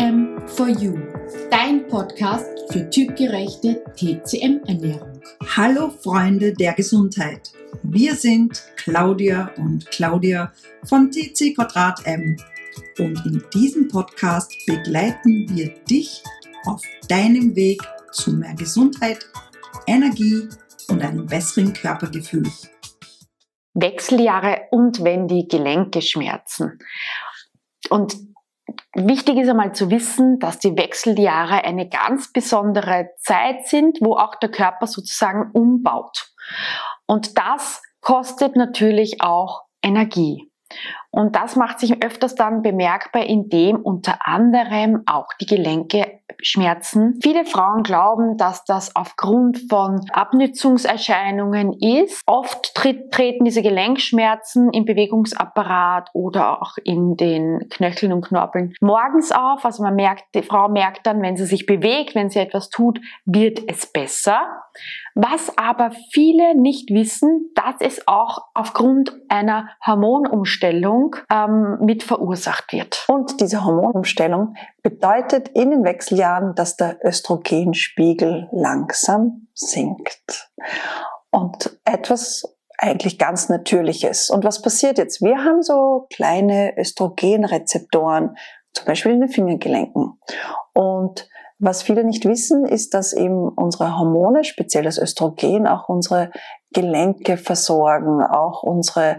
TCM for You, dein Podcast für typgerechte TCM-Ernährung. Hallo Freunde der Gesundheit. Wir sind Claudia und Claudia von TC Quadrat M. Und in diesem Podcast begleiten wir dich auf deinem Weg zu mehr Gesundheit, Energie und einem besseren Körpergefühl. Wechseljahre und wenn die Gelenke schmerzen. Und Wichtig ist einmal zu wissen, dass die Wechseljahre eine ganz besondere Zeit sind, wo auch der Körper sozusagen umbaut. Und das kostet natürlich auch Energie. Und das macht sich öfters dann bemerkbar, indem unter anderem auch die Gelenke schmerzen. Viele Frauen glauben, dass das aufgrund von Abnützungserscheinungen ist. Oft treten diese Gelenkschmerzen im Bewegungsapparat oder auch in den Knöcheln und Knorpeln morgens auf. Also man merkt, die Frau merkt dann, wenn sie sich bewegt, wenn sie etwas tut, wird es besser. Was aber viele nicht wissen, dass es auch aufgrund einer Hormonumstellung ähm, mit verursacht wird. Und diese Hormonumstellung bedeutet in den Wechseljahren, dass der Östrogenspiegel langsam sinkt. Und etwas eigentlich ganz Natürliches. Und was passiert jetzt? Wir haben so kleine Östrogenrezeptoren, zum Beispiel in den Fingergelenken. Und was viele nicht wissen, ist, dass eben unsere Hormone, speziell das Östrogen, auch unsere Gelenke versorgen, auch unsere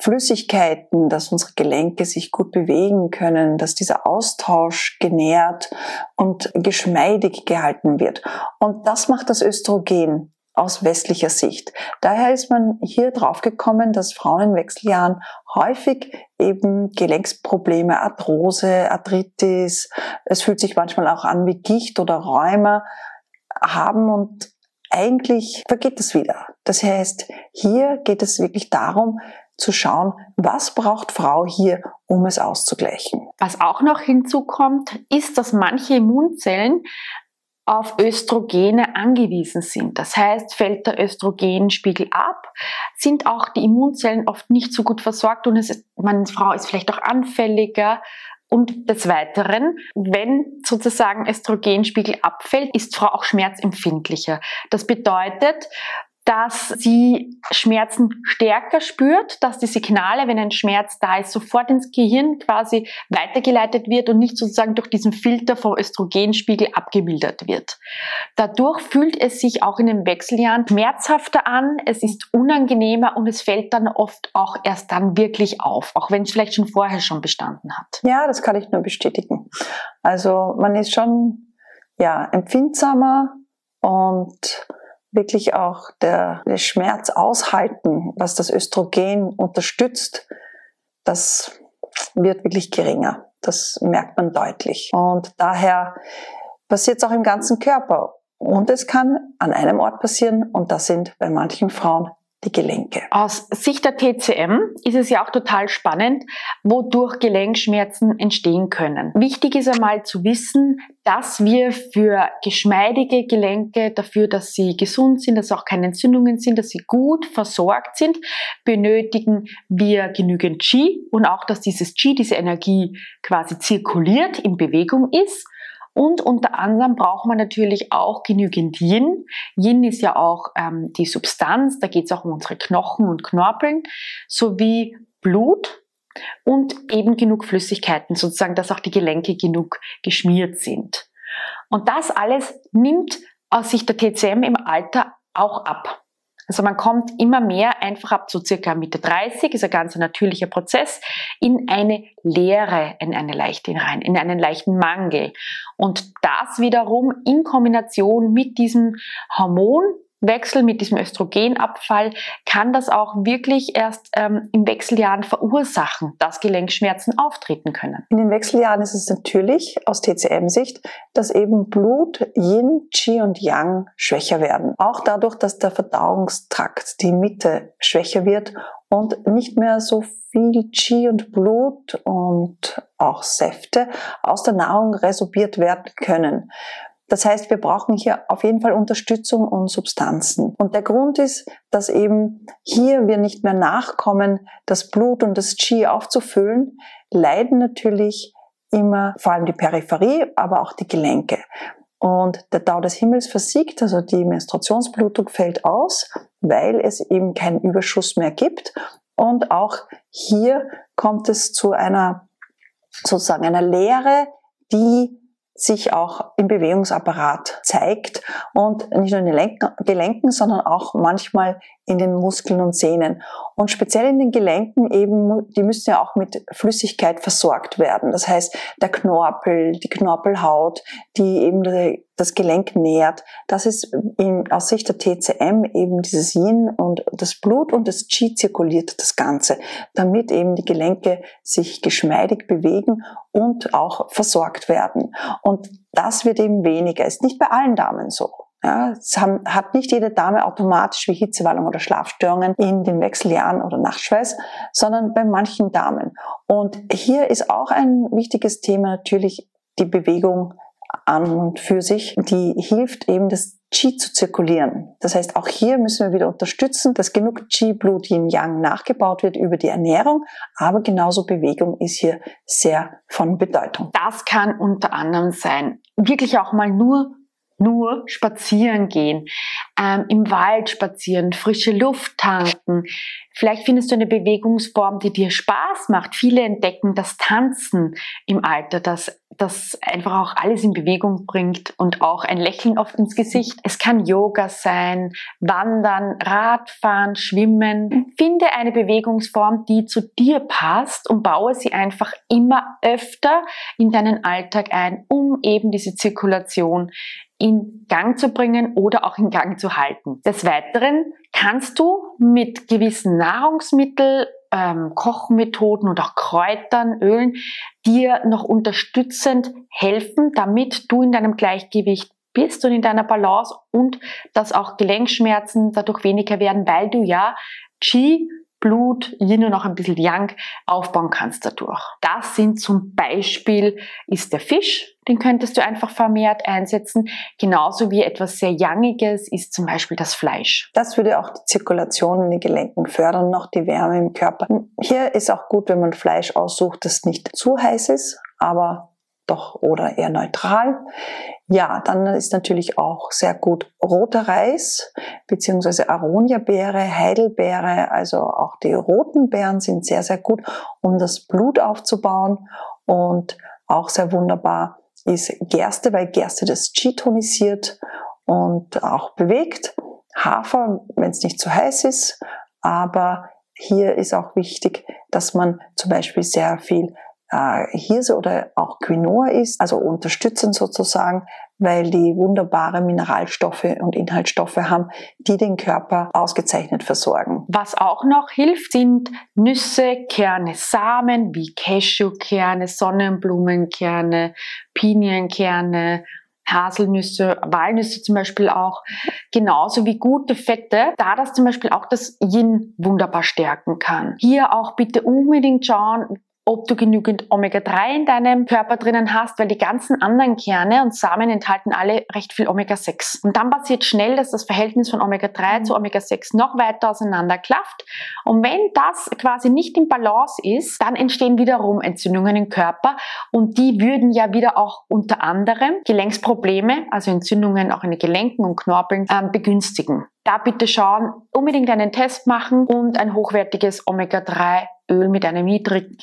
Flüssigkeiten, dass unsere Gelenke sich gut bewegen können, dass dieser Austausch genährt und geschmeidig gehalten wird. Und das macht das Östrogen aus westlicher Sicht. Daher ist man hier drauf gekommen, dass Frauen in Wechseljahren häufig eben Gelenksprobleme, Arthrose, Arthritis, es fühlt sich manchmal auch an wie Gicht oder Rheuma haben und eigentlich vergeht es wieder. Das heißt, hier geht es wirklich darum, zu schauen, was braucht Frau hier, um es auszugleichen. Was auch noch hinzukommt, ist, dass manche Immunzellen auf Östrogene angewiesen sind. Das heißt, fällt der Östrogenspiegel ab, sind auch die Immunzellen oft nicht so gut versorgt und es ist, meine Frau ist vielleicht auch anfälliger. Und des Weiteren, wenn sozusagen Östrogenspiegel abfällt, ist Frau auch schmerzempfindlicher. Das bedeutet, dass sie Schmerzen stärker spürt, dass die Signale, wenn ein Schmerz da ist, sofort ins Gehirn quasi weitergeleitet wird und nicht sozusagen durch diesen Filter vom Östrogenspiegel abgemildert wird. Dadurch fühlt es sich auch in den Wechseljahren schmerzhafter an, es ist unangenehmer und es fällt dann oft auch erst dann wirklich auf, auch wenn es vielleicht schon vorher schon bestanden hat. Ja, das kann ich nur bestätigen. Also man ist schon ja empfindsamer und wirklich auch der, der Schmerz aushalten, was das Östrogen unterstützt, das wird wirklich geringer. Das merkt man deutlich. Und daher passiert es auch im ganzen Körper. Und es kann an einem Ort passieren und das sind bei manchen Frauen die Gelenke. Aus Sicht der TCM ist es ja auch total spannend, wodurch Gelenkschmerzen entstehen können. Wichtig ist einmal zu wissen, dass wir für geschmeidige Gelenke, dafür, dass sie gesund sind, dass auch keine Entzündungen sind, dass sie gut versorgt sind, benötigen wir genügend Qi und auch, dass dieses Qi, diese Energie quasi zirkuliert, in Bewegung ist. Und unter anderem braucht man natürlich auch genügend Yin. Yin ist ja auch ähm, die Substanz, da geht es auch um unsere Knochen und Knorpeln, sowie Blut und eben genug Flüssigkeiten, sozusagen, dass auch die Gelenke genug geschmiert sind. Und das alles nimmt aus Sicht der TCM im Alter auch ab. Also man kommt immer mehr einfach ab so circa Mitte 30, ist ein ganz natürlicher Prozess, in eine Leere, in eine leichte rein, in einen leichten Mangel. Und das wiederum in Kombination mit diesem Hormon, Wechsel mit diesem Östrogenabfall kann das auch wirklich erst ähm, in Wechseljahren verursachen, dass Gelenkschmerzen auftreten können. In den Wechseljahren ist es natürlich aus TCM-Sicht, dass eben Blut, Yin, Qi und Yang schwächer werden. Auch dadurch, dass der Verdauungstrakt, die Mitte schwächer wird und nicht mehr so viel Qi und Blut und auch Säfte aus der Nahrung resorbiert werden können. Das heißt, wir brauchen hier auf jeden Fall Unterstützung und Substanzen. Und der Grund ist, dass eben hier wir nicht mehr nachkommen, das Blut und das Qi aufzufüllen, leiden natürlich immer vor allem die Peripherie, aber auch die Gelenke. Und der Tau des Himmels versiegt, also die Menstruationsblutung fällt aus, weil es eben keinen Überschuss mehr gibt. Und auch hier kommt es zu einer sozusagen einer Leere, die sich auch im Bewegungsapparat zeigt und nicht nur in den Gelenken, sondern auch manchmal in den Muskeln und Sehnen. Und speziell in den Gelenken eben, die müssen ja auch mit Flüssigkeit versorgt werden. Das heißt, der Knorpel, die Knorpelhaut, die eben das Gelenk nährt, das ist in, aus Sicht der TCM eben dieses Yin und das Blut und das Qi zirkuliert das Ganze, damit eben die Gelenke sich geschmeidig bewegen und auch versorgt werden. Und das wird eben weniger. Ist nicht bei allen Damen so. Ja, es haben, hat nicht jede Dame automatisch wie Hitzewallung oder Schlafstörungen in den Wechseljahren oder Nachtschweiß, sondern bei manchen Damen. Und hier ist auch ein wichtiges Thema natürlich die Bewegung an und für sich, die hilft eben das Qi zu zirkulieren. Das heißt, auch hier müssen wir wieder unterstützen, dass genug Qi, Blut, Yin, Yang nachgebaut wird über die Ernährung, aber genauso Bewegung ist hier sehr von Bedeutung. Das kann unter anderem sein, wirklich auch mal nur nur spazieren gehen, ähm, im Wald spazieren, frische Luft tanken. Vielleicht findest du eine Bewegungsform, die dir Spaß macht. Viele entdecken das Tanzen im Alter, das, das einfach auch alles in Bewegung bringt und auch ein Lächeln oft ins Gesicht. Es kann Yoga sein, Wandern, Radfahren, Schwimmen. Finde eine Bewegungsform, die zu dir passt und baue sie einfach immer öfter in deinen Alltag ein, um eben diese Zirkulation in Gang zu bringen oder auch in Gang zu halten. Des Weiteren kannst du mit gewissen Nahrungsmitteln, ähm, Kochmethoden und auch Kräutern, Ölen dir noch unterstützend helfen, damit du in deinem Gleichgewicht bist und in deiner Balance und dass auch Gelenkschmerzen dadurch weniger werden, weil du ja Qi Blut, Yin und auch ein bisschen Yang aufbauen kannst dadurch. Das sind zum Beispiel, ist der Fisch, den könntest du einfach vermehrt einsetzen. Genauso wie etwas sehr Yangiges ist zum Beispiel das Fleisch. Das würde auch die Zirkulation in den Gelenken fördern, noch die Wärme im Körper. Hier ist auch gut, wenn man Fleisch aussucht, das nicht zu heiß ist, aber doch oder eher neutral. Ja, dann ist natürlich auch sehr gut roter Reis beziehungsweise Aronia-Beere, Heidelbeere, also auch die roten Beeren sind sehr, sehr gut, um das Blut aufzubauen und auch sehr wunderbar ist Gerste, weil Gerste das Qi tonisiert und auch bewegt. Hafer, wenn es nicht zu heiß ist, aber hier ist auch wichtig, dass man zum Beispiel sehr viel äh, Hirse oder auch Quinoa ist, also unterstützen sozusagen, weil die wunderbare Mineralstoffe und Inhaltsstoffe haben, die den Körper ausgezeichnet versorgen. Was auch noch hilft, sind Nüsse, Kerne, Samen wie Cashewkerne, Sonnenblumenkerne, Pinienkerne, Haselnüsse, Walnüsse zum Beispiel auch, genauso wie gute Fette, da das zum Beispiel auch das Yin wunderbar stärken kann. Hier auch bitte unbedingt schauen, ob du genügend Omega-3 in deinem Körper drinnen hast, weil die ganzen anderen Kerne und Samen enthalten alle recht viel Omega-6. Und dann passiert schnell, dass das Verhältnis von Omega-3 zu Omega-6 noch weiter auseinander klafft. Und wenn das quasi nicht im Balance ist, dann entstehen wiederum Entzündungen im Körper und die würden ja wieder auch unter anderem Gelenksprobleme, also Entzündungen auch in den Gelenken und Knorpeln, ähm, begünstigen. Da bitte schauen, unbedingt einen Test machen und ein hochwertiges Omega-3 Öl mit einem niedrigen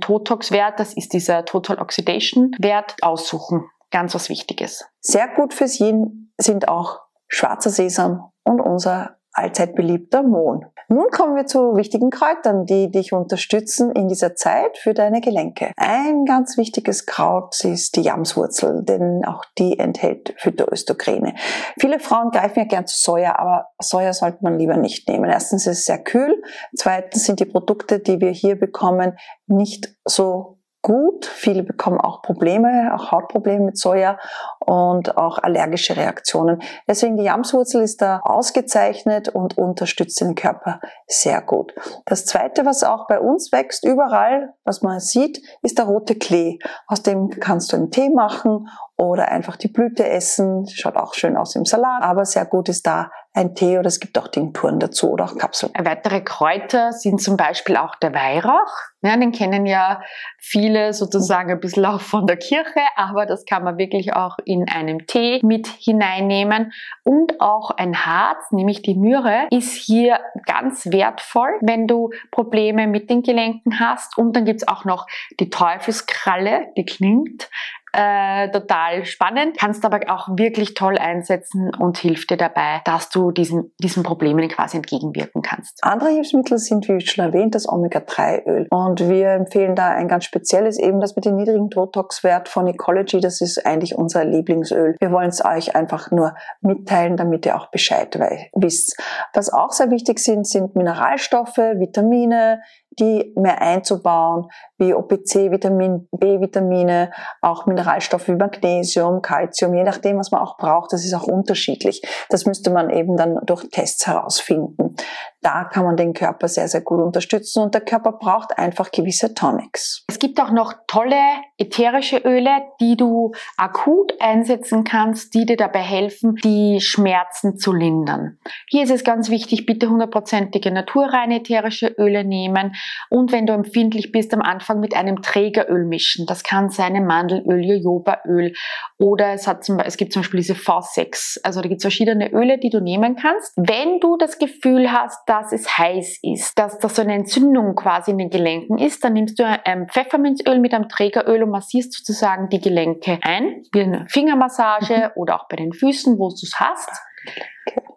Totox-Wert, das ist dieser Total Oxidation-Wert, aussuchen. Ganz was Wichtiges. Sehr gut fürs Yin sind auch schwarzer Sesam und unser allzeit beliebter Mohn. Nun kommen wir zu wichtigen Kräutern, die dich unterstützen in dieser Zeit für deine Gelenke. Ein ganz wichtiges Kraut ist die Jamswurzel, denn auch die enthält Phytoöstrogene. Viele Frauen greifen ja gern zu Soja, aber Soja sollte man lieber nicht nehmen. Erstens ist es sehr kühl, zweitens sind die Produkte, die wir hier bekommen, nicht so gut. Viele bekommen auch Probleme, auch Hautprobleme mit Soja und auch allergische Reaktionen. Deswegen die Jamswurzel ist da ausgezeichnet und unterstützt den Körper sehr gut. Das zweite, was auch bei uns wächst, überall, was man sieht, ist der rote Klee. Aus dem kannst du einen Tee machen oder einfach die Blüte essen. Schaut auch schön aus im Salat, aber sehr gut ist da ein Tee oder es gibt auch Tinkturen dazu oder auch Kapseln. Weitere Kräuter sind zum Beispiel auch der Weihrauch. Ja, den kennen ja viele sozusagen ein bisschen auch von der Kirche, aber das kann man wirklich auch in einem Tee mit hineinnehmen. Und auch ein Harz, nämlich die Myrrhe, ist hier ganz wertvoll, wenn du Probleme mit den Gelenken hast. Und dann gibt's auch noch die Teufelskralle, die klingt äh, total spannend, kannst aber auch wirklich toll einsetzen und hilft dir dabei, dass du diesen, diesen Problemen quasi entgegenwirken kannst. Andere Hilfsmittel sind, wie schon erwähnt, das Omega-3-Öl. Und wir empfehlen da ein ganz spezielles, eben das mit dem niedrigen Botox-Wert von Ecology. Das ist eigentlich unser Lieblingsöl. Wir wollen es euch einfach nur mitteilen, damit ihr auch Bescheid wisst. Was auch sehr wichtig sind, sind Mineralstoffe, Vitamine, die mehr einzubauen, wie OPC, Vitamin B-Vitamine, auch Mineralstoffe wie Magnesium, Calcium, je nachdem, was man auch braucht. Das ist auch unterschiedlich. Das müsste man eben dann durch Tests herausfinden. Da kann man den Körper sehr, sehr gut unterstützen und der Körper braucht einfach gewisse Tonics. Es gibt auch noch tolle ätherische Öle, die du akut einsetzen kannst, die dir dabei helfen, die Schmerzen zu lindern. Hier ist es ganz wichtig, bitte hundertprozentige naturreine ätherische Öle nehmen und wenn du empfindlich bist, am Anfang mit einem Trägeröl mischen. Das kann sein ein Mandelöl, Jojobaöl oder es, hat zum, es gibt zum Beispiel diese V6. Also da gibt es verschiedene Öle, die du nehmen kannst. Wenn du das Gefühl hast, dass es heiß ist, dass da so eine Entzündung quasi in den Gelenken ist, dann nimmst du ein Pfefferminzöl mit einem Trägeröl und massierst sozusagen die Gelenke ein, wie eine Fingermassage mhm. oder auch bei den Füßen, wo du es hast.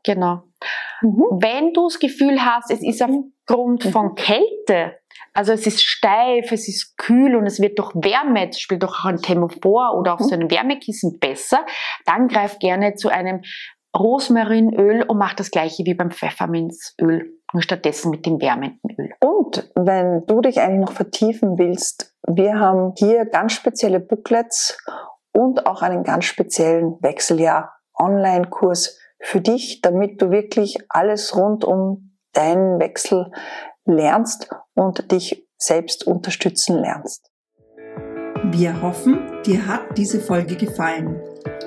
Genau. Mhm. Wenn du das Gefühl hast, es ist aufgrund mhm. von Kälte, also es ist steif, es ist kühl und es wird durch Wärme, zum Beispiel durch ein Thermophor oder auch so ein Wärmekissen besser, dann greif gerne zu einem Rosmarinöl und mach das gleiche wie beim Pfefferminzöl, nur stattdessen mit dem wärmenden Öl. Und wenn du dich eigentlich noch vertiefen willst, wir haben hier ganz spezielle Booklets und auch einen ganz speziellen Wechseljahr Online-Kurs für dich, damit du wirklich alles rund um deinen Wechsel lernst und dich selbst unterstützen lernst. Wir hoffen, dir hat diese Folge gefallen.